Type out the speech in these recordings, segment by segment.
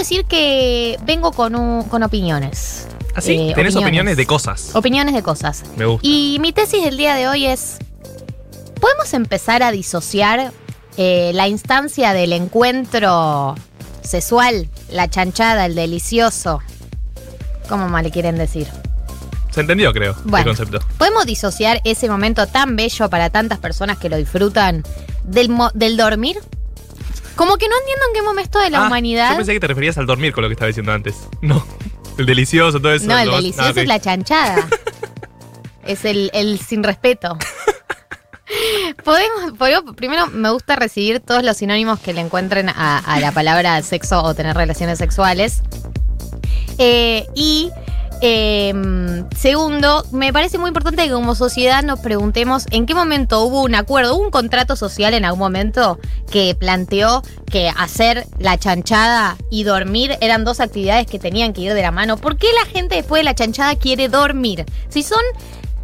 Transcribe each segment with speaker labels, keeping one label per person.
Speaker 1: decir que vengo con, un- con opiniones.
Speaker 2: ¿Así?
Speaker 1: Eh,
Speaker 2: ¿Ah, Tenés opiniones de cosas.
Speaker 1: Opiniones de cosas.
Speaker 2: Me gusta.
Speaker 1: Y mi tesis del día de hoy es, ¿podemos empezar a disociar eh, la instancia del encuentro sexual, la chanchada, el delicioso? ¿Cómo mal le quieren decir?
Speaker 2: Se entendió, creo, el
Speaker 1: Bueno.
Speaker 2: concepto.
Speaker 1: ¿Podemos disociar ese momento tan bello para tantas personas que lo disfrutan del, del dormir? Como que no entiendo en qué momento de la
Speaker 2: Ah,
Speaker 1: humanidad...
Speaker 2: Yo pensé que te referías al dormir con lo que estaba diciendo antes. No. El delicioso, todo eso.
Speaker 1: No, el delicioso
Speaker 2: ah,
Speaker 1: es la chanchada. es el, el sin respeto. Podemos, podemos- primero me gusta recibir todos los sinónimos que le encuentren a, a la palabra sexo o tener relaciones sexuales. Eh, y eh, segundo, me parece muy importante que como sociedad nos preguntemos en qué momento hubo un acuerdo, hubo un contrato social en algún momento que planteó que hacer la chanchada y dormir eran dos actividades que tenían que ir de la mano. ¿Por qué la gente después de la chanchada quiere dormir? Si son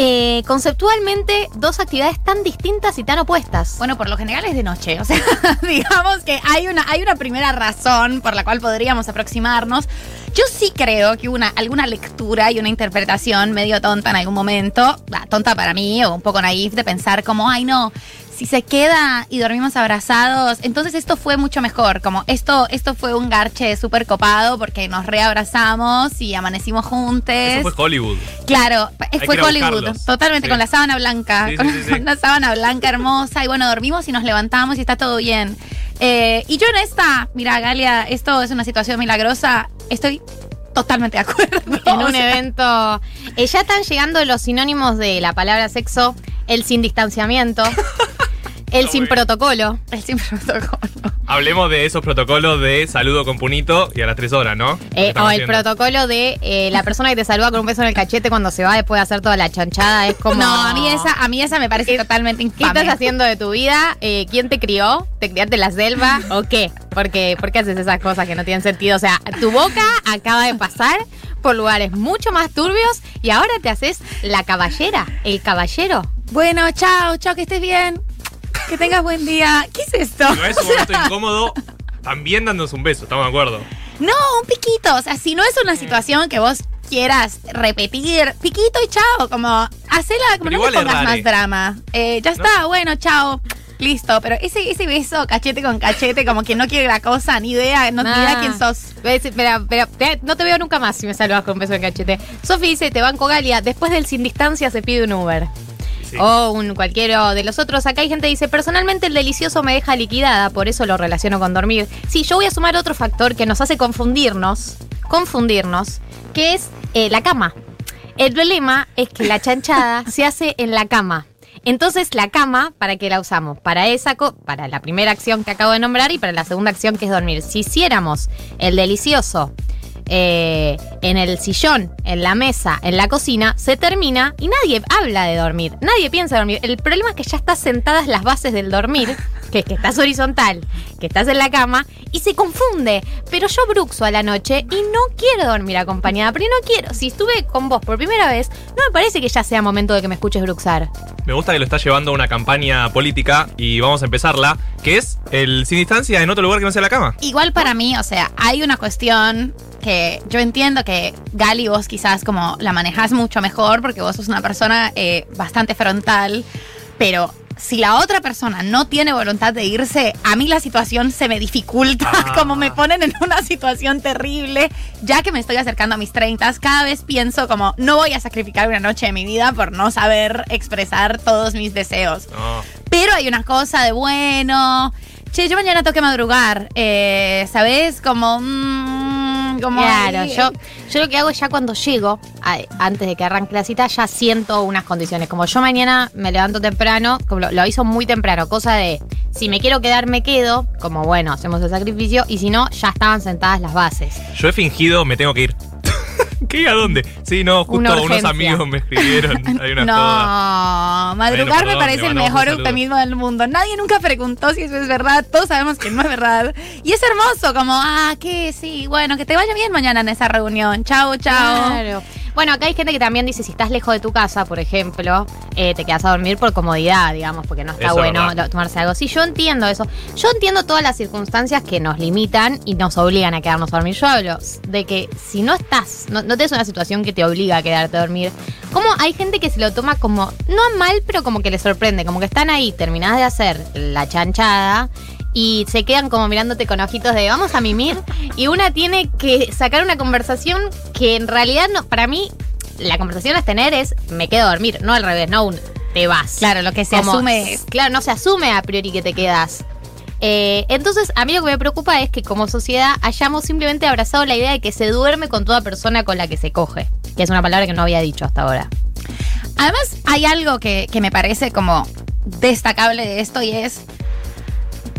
Speaker 1: eh, conceptualmente dos actividades tan distintas y tan opuestas.
Speaker 3: Bueno, por lo general es de noche. O sea, digamos que hay una, hay una primera razón por la cual podríamos aproximarnos. Yo sí creo que una, alguna lectura y una interpretación medio tonta en algún momento, ah, tonta para mí o un poco naif de pensar como, ay no, si se queda y dormimos abrazados, entonces esto fue mucho mejor. Como esto, esto fue un garche súper copado porque nos reabrazamos y amanecimos juntos.
Speaker 2: Eso fue Hollywood.
Speaker 3: Claro,
Speaker 2: Hay
Speaker 3: fue Hollywood,
Speaker 2: buscarlos.
Speaker 3: totalmente,
Speaker 2: Sí.
Speaker 3: con la sábana blanca,
Speaker 2: Sí,
Speaker 3: con
Speaker 2: sí, sí.
Speaker 3: una sábana blanca hermosa, y bueno, dormimos y nos levantamos y está todo bien. Eh, y yo en esta, mira, Galia, esto es una situación milagrosa, estoy totalmente de acuerdo.
Speaker 1: en un evento. Eh, ya están llegando los sinónimos de la palabra sexo: el sin distanciamiento, el sin
Speaker 2: bien.
Speaker 1: protocolo.
Speaker 3: El sin protocolo.
Speaker 2: Hablemos de esos protocolos de saludo con punito y a las tres horas, ¿no?
Speaker 1: Eh, o el
Speaker 2: haciendo.
Speaker 1: protocolo de eh, la persona que te saluda con un beso en el cachete cuando se va después de hacer toda la chanchada. Es como.
Speaker 3: No, a mí esa, a mí esa me parece totalmente
Speaker 1: ¿Qué
Speaker 3: infame.
Speaker 1: estás haciendo de tu vida? Eh, ¿Quién te crió? ¿Te criaste en la selva? ¿O qué? Porque, ¿Por qué haces esas cosas que no tienen sentido? O sea, tu boca acaba de pasar por lugares mucho más turbios y ahora te haces la caballera, el caballero.
Speaker 3: Bueno, chao, chao, que estés bien. Que tengas buen día. ¿Qué es esto?
Speaker 2: Si no es un momento incómodo, también dándonos un beso, estamos de acuerdo.
Speaker 3: No, un piquito. O sea, si no es una situación que vos quieras repetir, piquito y chao. Como, hacela, como
Speaker 2: Pero
Speaker 3: no le pongas más drama. Eh, ya está, bueno, chao. Listo, pero ese, ese beso cachete con cachete, como que no quiere la cosa, ni idea, no ni idea quién sos.
Speaker 1: Espera, espera, no te veo nunca más si me saludas con un beso en cachete. Sofi dice, te banco Galia, después del sin distancia se pide un Uber.
Speaker 2: Sí.
Speaker 1: O un cualquiera de los otros. Acá hay gente que dice, personalmente el delicioso me deja liquidada, por eso lo relaciono con dormir. Sí, yo voy a sumar otro factor que nos hace confundirnos, confundirnos, que es eh, la cama. El problema es que la chanchada se hace en la cama. Entonces, la cama, ¿para qué la usamos? Para esa co- para la primera acción que acabo de nombrar y para la segunda acción que es dormir. Si hiciéramos el delicioso eh, en el sillón, en la mesa, en la cocina, se termina y nadie habla de dormir. Nadie piensa en dormir. El problema es que ya están sentadas las bases del dormir, que es que estás horizontal, que estás en la cama y se confunde. Pero yo bruxo a la noche y no quiero dormir acompañada, pero no quiero. Si estuve con vos por primera vez, no me parece que ya sea momento de que me escuches bruxar.
Speaker 2: Me gusta que lo estás llevando a una campaña política y vamos a empezarla, que es el sin distancia en otro lugar que no sea la cama.
Speaker 3: Igual para mí, o sea, hay una cuestión que yo entiendo que Gali vos quizás como la manejás mucho mejor porque vos sos una persona eh, bastante frontal, pero si la otra persona no tiene voluntad de irse, a mí la situación se me dificulta,
Speaker 2: Ah.
Speaker 3: como me ponen en una situación terrible, ya que me estoy acercando a mis 30, cada vez pienso como no voy a sacrificar una noche de mi vida por no saber expresar todos mis deseos. Pero hay una cosa de bueno. Che, yo mañana tengo que madrugar. Eh, ¿Sabes? Como. como
Speaker 1: Claro,
Speaker 3: ahí-
Speaker 1: yo, yo lo que hago ya cuando llego, a- antes de que arranque la cita, ya siento unas condiciones. Como yo mañana me levanto temprano, como lo, lo aviso muy temprano, cosa de si me quiero quedar, me quedo, como bueno, hacemos el sacrificio, y si no, ya estaban sentadas las bases.
Speaker 2: Yo he fingido, me tengo que ir. ¿Qué? ¿A dónde? Sí, no,
Speaker 1: Una
Speaker 2: justo unos amigos me escribieron. Hay una joda.
Speaker 3: No, madrugar
Speaker 2: Bueno,
Speaker 3: me parece el mejor eufemismo del mundo. Nadie nunca preguntó si eso es verdad. Todos sabemos que no es verdad. Y es hermoso, como, ah, que sí, bueno, que te vaya bien mañana en esa reunión. Chao, chao.
Speaker 1: Claro. Bueno, acá hay gente que también dice, si estás lejos de tu casa, por ejemplo, eh, te quedas a dormir por comodidad, digamos, porque no está
Speaker 2: Eso
Speaker 1: bueno lo- tomarse algo. Sí, yo entiendo eso. Yo entiendo todas las circunstancias que nos limitan y nos obligan a quedarnos a dormir. Yo hablo de que si no estás, no, no tenés una situación que te obliga a quedarte a dormir, como hay gente que se lo toma como, no mal, pero como que le sorprende, como que están ahí, terminás de hacer la chanchada y se quedan como mirándote con ojitos de vamos a mimir y una tiene que sacar una conversación que en realidad no, para mí la conversación a tener es me quedo a dormir, no al revés, no un te vas.
Speaker 3: Claro, lo que se
Speaker 1: Como-
Speaker 3: asume es.
Speaker 1: Claro, no se asume a priori que te quedas. Eh, entonces, a mí lo que me preocupa es que como sociedad hayamos simplemente abrazado la idea de que se duerme con toda persona con la que se coge, que es una palabra que no había dicho hasta ahora.
Speaker 3: Además, hay algo que, que me parece como destacable de esto y es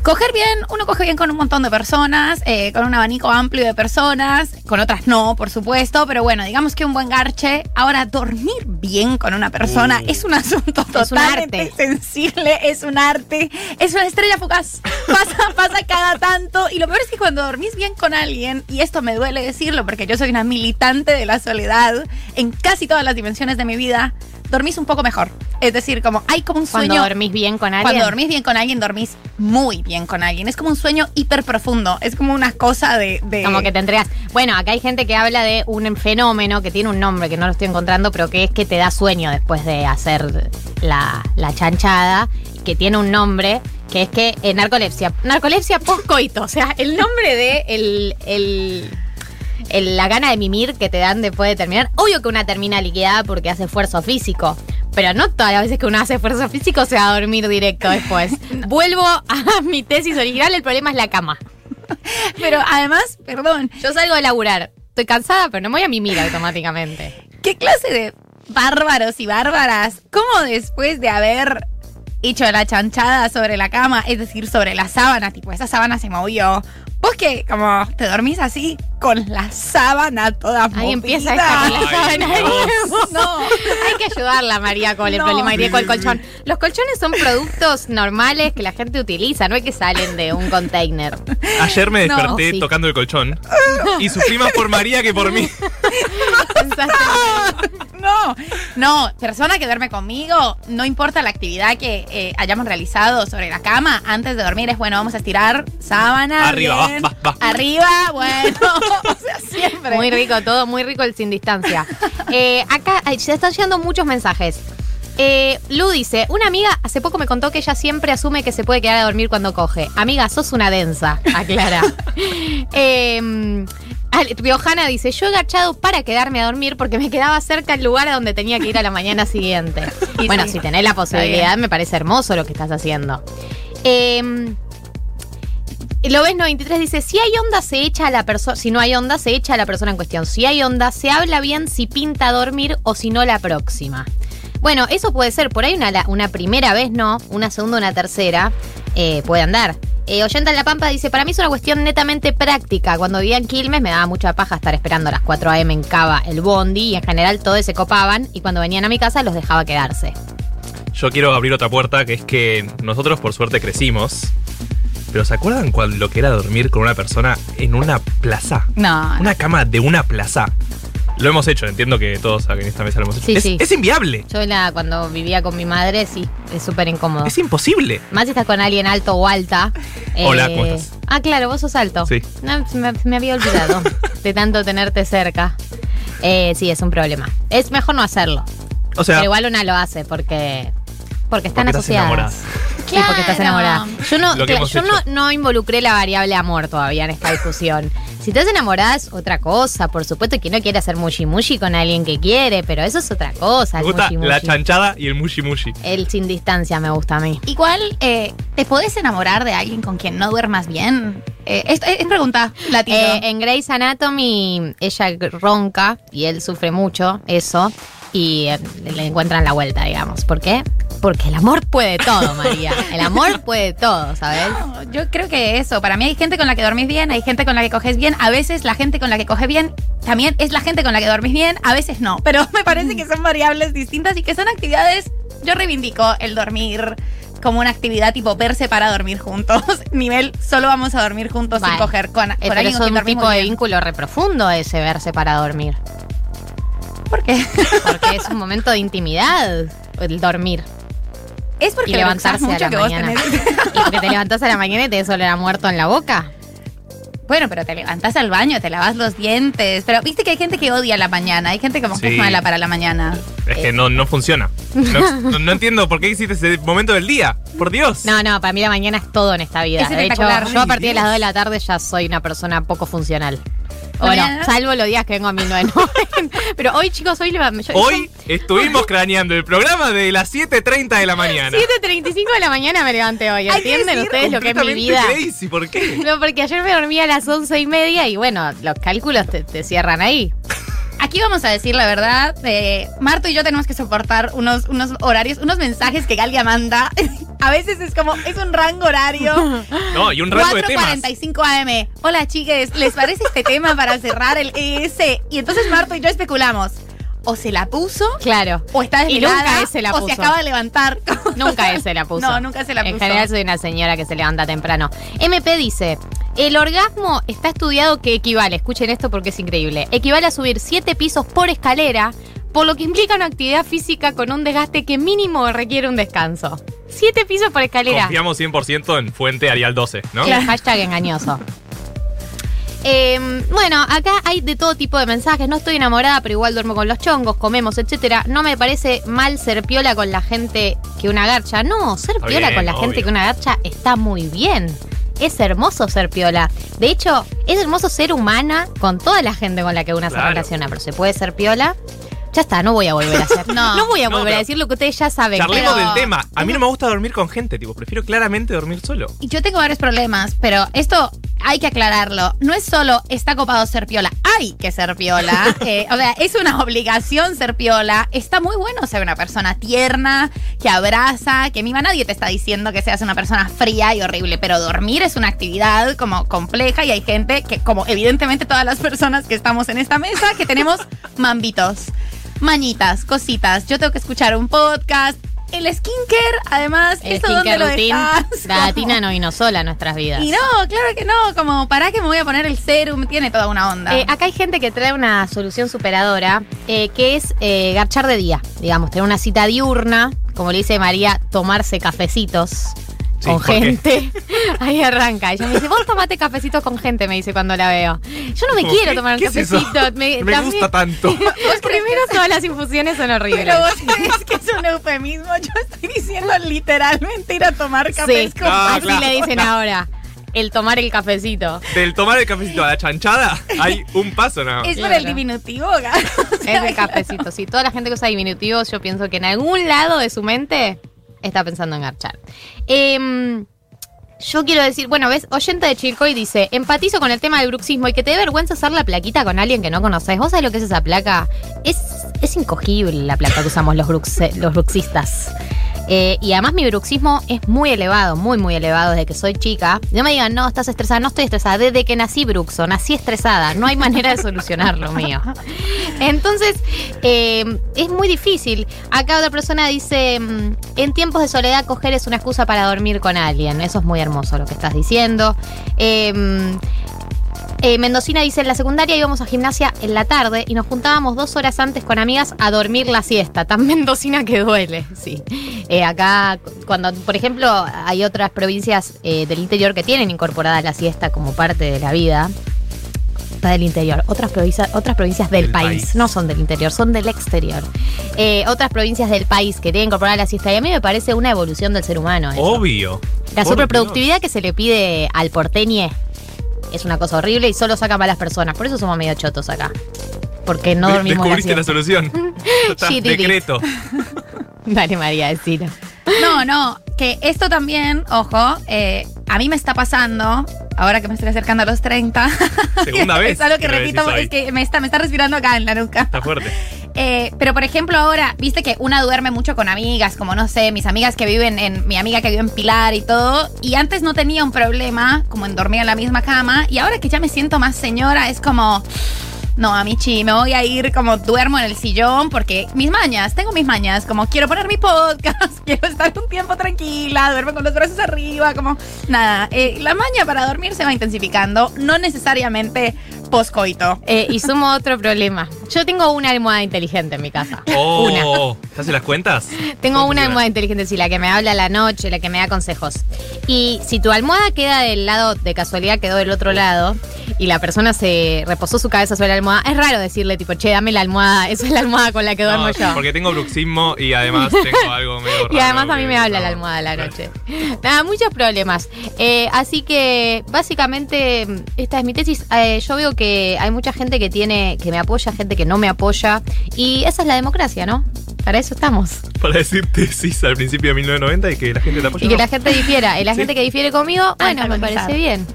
Speaker 3: coger bien, uno coge bien con un montón de personas, eh, con un abanico amplio de personas, con otras no, por supuesto, pero bueno, digamos que un buen garche. Ahora, dormir bien con una persona es un asunto
Speaker 1: Es un
Speaker 3: totalmente
Speaker 1: arte.
Speaker 3: sensible, es un arte, es una estrella fugaz. Pasa, pasa cada tanto. Y lo peor es que cuando dormís bien con alguien, y esto me duele decirlo porque yo soy una militante de la soledad en casi todas las dimensiones de mi vida, dormís un poco mejor. Es decir, como hay como un
Speaker 1: Cuando
Speaker 3: sueño.
Speaker 1: dormís bien con alguien.
Speaker 3: Cuando dormís bien con alguien, dormís muy bien con alguien. Es como un sueño hiper profundo. Es como una cosa de. de-
Speaker 1: Como que te entregas. Bueno, acá hay gente que habla de un fenómeno que tiene un nombre que no lo estoy encontrando, pero que es que te da sueño después de hacer la, la chanchada, que tiene un nombre, que es que eh, narcolepsia. Narcolepsia postcoito. O sea, el nombre de el, el- el- la gana de mimir que te dan después de terminar. Obvio que una termina liquidada porque hace esfuerzo físico. Pero no todas las veces que uno hace esfuerzo físico se va a dormir directo después. Vuelvo a mi tesis original, el problema es la cama.
Speaker 3: Pero además, perdón,
Speaker 1: Yo salgo de laburar. Estoy cansada, pero no me voy a mimir automáticamente.
Speaker 3: ¿qué clase de bárbaros y bárbaras? ¿Cómo después de haber hecho la chanchada sobre la cama, es decir, sobre la sábana, tipo, esa sábana se movió? Vos que como te dormís así con la sábana toda
Speaker 1: Ahí
Speaker 3: movida.
Speaker 1: empieza esta con la sábana.
Speaker 3: No.
Speaker 1: Hay que ayudarla, a María, con el
Speaker 3: No.
Speaker 1: problema que tiene con el colchón. Los colchones son productos normales que la gente utiliza, no es que salen de un container.
Speaker 2: Ayer me
Speaker 3: No,
Speaker 2: desperté
Speaker 1: sí.
Speaker 2: tocando el colchón y sufrí más por María que por mí.
Speaker 3: No, no, persona que duerme conmigo, no importa la actividad que eh, hayamos realizado sobre la cama, antes de dormir es bueno, vamos a estirar sábana.
Speaker 2: Arriba,
Speaker 3: bien.
Speaker 2: va, va, va.
Speaker 3: Arriba, bueno, o sea, siempre.
Speaker 1: Muy rico, todo muy rico el sin distancia. Eh, acá se están llegando muchos mensajes. Eh, Lu dice, una amiga hace poco me contó que ella siempre asume que se puede quedar a dormir cuando coge. Amiga, sos una densa, aclara. eh, Riojana dice, yo he agachado para quedarme a dormir porque me quedaba cerca el lugar a donde tenía que ir a la mañana siguiente.
Speaker 3: Y
Speaker 1: bueno,
Speaker 3: sí.
Speaker 1: si tenés la posibilidad, me parece hermoso lo que estás haciendo. Eh, lo ves 93 dice, si hay onda se echa a la persona, si no hay onda se echa a la persona en cuestión. Si hay onda se habla bien si pinta dormir o si no la próxima. Bueno, eso puede ser, por ahí una primera vez no, una segunda, una tercera, eh, puede andar. Eh, Oyenta en La Pampa dice, para mí es una cuestión netamente práctica. Cuando vivía en Quilmes me daba mucha paja estar esperando a las 4 a.m. en Cava el bondi y en general todos se copaban y cuando venían a mi casa los dejaba quedarse.
Speaker 2: Yo quiero abrir otra puerta, que es que nosotros por suerte crecimos. Pero ¿se acuerdan cuando lo que era dormir con una persona en una plaza?
Speaker 3: No, no.
Speaker 2: Una cama de una plaza. Lo hemos hecho, entiendo que todos acá en esta mesa lo hemos hecho.
Speaker 1: Sí,
Speaker 2: es,
Speaker 1: sí.
Speaker 2: es inviable.
Speaker 1: Yo la, cuando vivía con mi madre, sí, es súper incómodo.
Speaker 2: Es imposible.
Speaker 1: Más si estás con alguien alto o alta. eh,
Speaker 2: Hola, ¿cómo estás?
Speaker 1: Ah, claro, vos sos alto.
Speaker 2: Sí.
Speaker 1: No, me, me había olvidado de tanto tenerte cerca. Eh, sí, es un problema. Es mejor no hacerlo.
Speaker 2: O sea,
Speaker 1: pero igual una lo hace porque. Porque están
Speaker 2: Porque estás
Speaker 1: Sí, porque estás enamorada. Yo, no, yo involucré la variable amor todavía en esta discusión. Si estás enamorada es otra cosa, por supuesto que no quiere hacer mushi mushi con alguien que quiere, pero eso es otra cosa.
Speaker 2: me
Speaker 1: el
Speaker 2: gusta
Speaker 1: mushi
Speaker 2: la chanchada y el mushi mushi.
Speaker 1: El sin distancia me gusta a mí.
Speaker 3: Igual, eh, ¿te podés enamorar de alguien con quien no duermas bien? Eh, es, es pregunta, la tiro.
Speaker 1: Eh, en Grey's Anatomy ella ronca y él sufre mucho eso y eh, le encuentran la vuelta, digamos. ¿Por qué? Porque el amor puede todo, María. El amor puede todo, ¿sabes?
Speaker 3: No, yo creo que eso, para mí hay gente con la que dormís bien, hay gente con la que coges bien, a veces la gente con la que coge bien también es la gente con la que dormís bien, a veces no, pero me parece que son variables distintas y que son actividades, yo reivindico el dormir como una actividad tipo verse para dormir juntos, nivel solo vamos a dormir juntos sin
Speaker 1: Vale.
Speaker 3: coger con, con
Speaker 1: Eh,
Speaker 3: alguien con
Speaker 1: un tipo de vínculo re profundo ese verse para dormir.
Speaker 3: ¿Por qué?
Speaker 1: Porque es un momento de intimidad el dormir.
Speaker 3: Es porque
Speaker 1: Y levantarse
Speaker 3: mucho
Speaker 1: a
Speaker 3: que
Speaker 1: la
Speaker 3: vos
Speaker 1: mañana.
Speaker 3: tenés-
Speaker 1: Y porque te levantás a la mañana y te olor a muerto en la boca.
Speaker 3: Bueno, pero te levantás al baño, te lavas los dientes. Pero viste que hay gente que odia la mañana. Hay gente como que es
Speaker 2: Sí.
Speaker 3: mala para la mañana.
Speaker 2: Es que no, no funciona. No, entiendo por qué hiciste ese momento del día. Por Dios.
Speaker 1: No, no, para mí la mañana es todo en esta vida.
Speaker 3: Es
Speaker 1: de hecho, yo a partir de las
Speaker 2: Dios.
Speaker 1: 2 de la tarde ya soy una persona poco funcional.
Speaker 3: ¿La
Speaker 1: Bueno, salvo los días que vengo a 1990. Pero hoy, chicos, hoy... leva- yo-
Speaker 2: Hoy estuvimos craneando el programa de las 7.30 de la mañana.
Speaker 1: 7.35 de la mañana me levanté hoy. ¿Entienden
Speaker 3: decir
Speaker 1: ustedes lo que es mi vida?
Speaker 2: crazy, ¿por qué?
Speaker 1: No, porque ayer me dormí a las once y media y bueno, los cálculos te, te cierran ahí.
Speaker 3: Aquí vamos a decir la verdad. eh, Marto y yo tenemos que soportar unos, unos horarios, unos mensajes que Galia manda. A veces es como, es un rango horario.
Speaker 2: No, y un rango de temas.
Speaker 3: 4.45 AM. Hola, chiques, ¿les parece este tema para cerrar el ES? Y entonces Marto y yo especulamos. O se la puso,
Speaker 1: Claro.
Speaker 3: o está
Speaker 1: Y
Speaker 3: desvelada,
Speaker 1: nunca ese la
Speaker 3: o se
Speaker 1: puso.
Speaker 3: acaba de levantar.
Speaker 1: Nunca ese la puso.
Speaker 3: No, nunca se la
Speaker 1: En
Speaker 3: puso.
Speaker 1: general soy una señora que se levanta temprano. MP dice, el orgasmo está estudiado que equivale, escuchen esto porque es increíble, equivale a subir siete pisos por escalera, por lo que implica una actividad física con un desgaste que mínimo requiere un descanso. Siete pisos por escalera.
Speaker 2: Confiamos 100% en Fuente Arial 12, ¿no?
Speaker 1: El hashtag engañoso. Eh, bueno, acá hay de todo tipo de mensajes. No estoy enamorada, pero igual duermo con los chongos, comemos, etcétera. No me parece mal ser piola con la gente que una garcha. No, ser
Speaker 2: Está
Speaker 1: piola
Speaker 2: bien,
Speaker 1: con la
Speaker 2: obvio.
Speaker 1: gente que una garcha está muy bien. Es hermoso ser piola. De hecho, es hermoso ser humana con toda la gente con la que una se
Speaker 2: Claro.
Speaker 1: relaciona, pero se puede ser piola. Ya está, no voy a volver a hacer.
Speaker 3: No.
Speaker 1: no voy a
Speaker 2: No,
Speaker 1: volver a decir lo que ustedes ya saben.
Speaker 2: Charlemos
Speaker 1: pero-
Speaker 2: del tema. A mí no me gusta dormir con gente, tipo, prefiero claramente dormir solo.
Speaker 3: Y yo tengo varios problemas, pero esto hay que aclararlo. No es solo está copado ser piola, hay que ser piola. Eh, o sea, es una obligación ser piola. Está muy bueno ser una persona tierna, que abraza, que mima. Nadie te está diciendo que seas una persona fría y horrible, pero dormir es una actividad como compleja y hay gente que, como evidentemente todas las personas que estamos en esta mesa, que tenemos mambitos, mañitas, cositas. Yo tengo que escuchar un podcast. El skincare, además,
Speaker 1: El
Speaker 3: ¿esto dónde
Speaker 1: skincare
Speaker 3: lo
Speaker 1: routine,
Speaker 3: dejas?
Speaker 1: la latina no vino sola a nuestras vidas.
Speaker 3: y no, claro que no, como para que me voy a poner el serum, tiene toda una onda.
Speaker 1: Eh, acá hay gente que trae una solución superadora, eh, que es eh, garchar de día, digamos, tener una cita diurna, como le dice María, tomarse cafecitos
Speaker 2: Sí,
Speaker 1: con gente. Ahí arranca. Ella me dice, vos tomate cafecitos con gente, me dice cuando la veo. Yo no me quiero
Speaker 2: ¿qué-
Speaker 1: tomar un
Speaker 2: qué es eso?
Speaker 1: cafecito. Me,
Speaker 2: Me
Speaker 1: también-
Speaker 2: gusta tanto.
Speaker 1: Los primeros todas las infusiones son horribles.
Speaker 3: Pero vos crees que es un eufemismo. Yo estoy diciendo literalmente ir a tomar cafés
Speaker 1: Sí,
Speaker 3: con
Speaker 1: así
Speaker 2: claro.
Speaker 1: le dicen ahora. El tomar el cafecito.
Speaker 2: Del tomar el cafecito a la chanchada, hay un paso nada más.
Speaker 3: Es por
Speaker 1: Claro.
Speaker 3: el diminutivo. O sea,
Speaker 1: Es de cafecito. Sí, toda la gente que usa diminutivos, yo pienso que en algún lado de su mente está pensando en garchar. Em, yo quiero decir, bueno, ves, oyente de Chilcoy dice, empatizo con el tema del bruxismo y que te dé vergüenza hacer la plaquita con alguien que no conoces. ¿Vos sabés lo que es esa placa? Es, es incogible la placa que usamos los, bruxe- los bruxistas. Eh, y además mi bruxismo es muy elevado, muy, muy elevado desde que soy chica. No me digan, no, estás estresada. No estoy estresada. Desde que nací bruxo, nací estresada. No hay manera de solucionarlo mío. Entonces, eh, es muy difícil. Acá otra persona dice, mm, en tiempos de soledad coger es una excusa para dormir con alguien. Eso es muy hermoso lo que estás diciendo. Eh, eh, Mendocina dice, en la secundaria íbamos a gimnasia en la tarde y nos juntábamos dos horas antes con amigas a dormir la siesta. Tan mendocina que duele, sí. Eh, acá, cuando, por ejemplo, hay otras provincias eh, del interior que tienen incorporada la siesta como parte de la vida. Está del interior. Otras provincias, otras provincias del,
Speaker 2: Del
Speaker 1: país.
Speaker 2: país.
Speaker 1: no son del interior, son del exterior. Otras provincias del país que tienen incorporada la siesta. Y a mí me parece una evolución del ser humano. eso.
Speaker 2: Obvio.
Speaker 1: La superproductividad que se le pide al porteñe es una cosa horrible y solo saca malas personas. Por eso somos medio chotos acá. Porque no dormimos la
Speaker 2: Descubriste la solución. Ya está,
Speaker 1: She did it.
Speaker 2: decreto.
Speaker 1: Dale, María, decilo.
Speaker 3: No, no, que esto también, ojo, eh, a mí me está pasando, ahora que me estoy acercando a los 30.
Speaker 2: Segunda vez.
Speaker 3: es algo que
Speaker 2: lo
Speaker 3: repito,
Speaker 2: hoy.
Speaker 3: es que me está, me está respirando acá en la nuca.
Speaker 2: Está fuerte.
Speaker 3: Eh, pero por ejemplo ahora, viste que una duerme mucho con amigas, como no sé, mis amigas que viven en, mi amiga que vive en Pilar y todo, y antes no tenía un problema como en dormir en la misma cama, y ahora que ya me siento más señora, es como... No, a Michi, me voy a ir como duermo en el sillón porque mis mañas, tengo mis mañas, como quiero poner mi podcast, quiero estar un tiempo tranquila, duermo con los brazos arriba, como nada. eh, la maña para dormir se va intensificando, no necesariamente poscoito.
Speaker 1: Eh, y sumo otro problema. Yo tengo una almohada inteligente en mi casa.
Speaker 2: Oh, ¿te hace las cuentas?
Speaker 1: Tengo
Speaker 2: ¿Cómo
Speaker 1: una almohada inteligente, sí, la que me habla a la noche, la que me da consejos. Y si tu almohada queda del lado, de casualidad quedó del otro lado, y la persona se reposó su cabeza sobre la almohada, es raro decirle, tipo, che, dame la almohada, esa es la almohada con la que duermo
Speaker 2: No,
Speaker 1: yo.
Speaker 2: Porque tengo bruxismo y además tengo algo medio raro.
Speaker 1: Y además a mí me habla
Speaker 2: no.
Speaker 1: la almohada a la noche. Nada, muchos problemas. Eh, así que básicamente esta es mi tesis. Eh, yo veo que hay mucha gente que tiene, que me apoya, gente que no me apoya. Y esa es la democracia, ¿no? Para eso estamos.
Speaker 2: Para decir tesis al principio de 1990 y que la gente te apoya.
Speaker 1: Y que
Speaker 2: no.
Speaker 1: la gente difiera. Y la
Speaker 2: Sí.
Speaker 1: gente que difiere conmigo, bueno, me parece bien.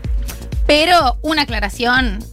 Speaker 3: Pero una aclaración.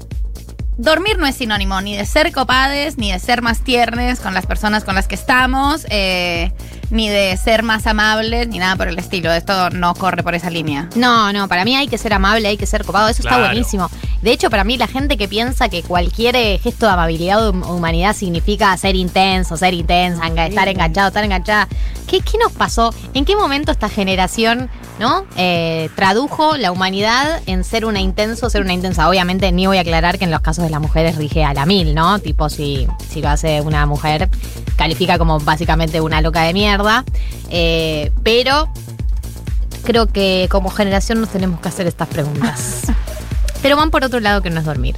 Speaker 3: Dormir no es sinónimo ni de ser copades, ni de ser más tiernes con las personas con las que estamos, eh, ni de ser más amables, ni nada por el estilo. Esto no corre por esa línea.
Speaker 1: No, no, para mí hay que ser amable, hay que ser copado, eso
Speaker 2: Claro.
Speaker 1: está buenísimo. De hecho, para mí la gente que piensa que cualquier eh, gesto de amabilidad o hum- humanidad significa ser intenso, ser intensa, estar enganchado, estar enganchada. ¿Qué, qué nos pasó? ¿En qué momento esta generación no eh, tradujo la humanidad en ser una intenso, ser una intensa? Obviamente ni voy a aclarar que en los casos de las mujeres rige a la mil, ¿no? Tipo, si, si lo hace una mujer, califica como básicamente una loca de mierda. Eh, pero creo que como generación nos tenemos que hacer estas preguntas. Pero van por otro lado que no es dormir.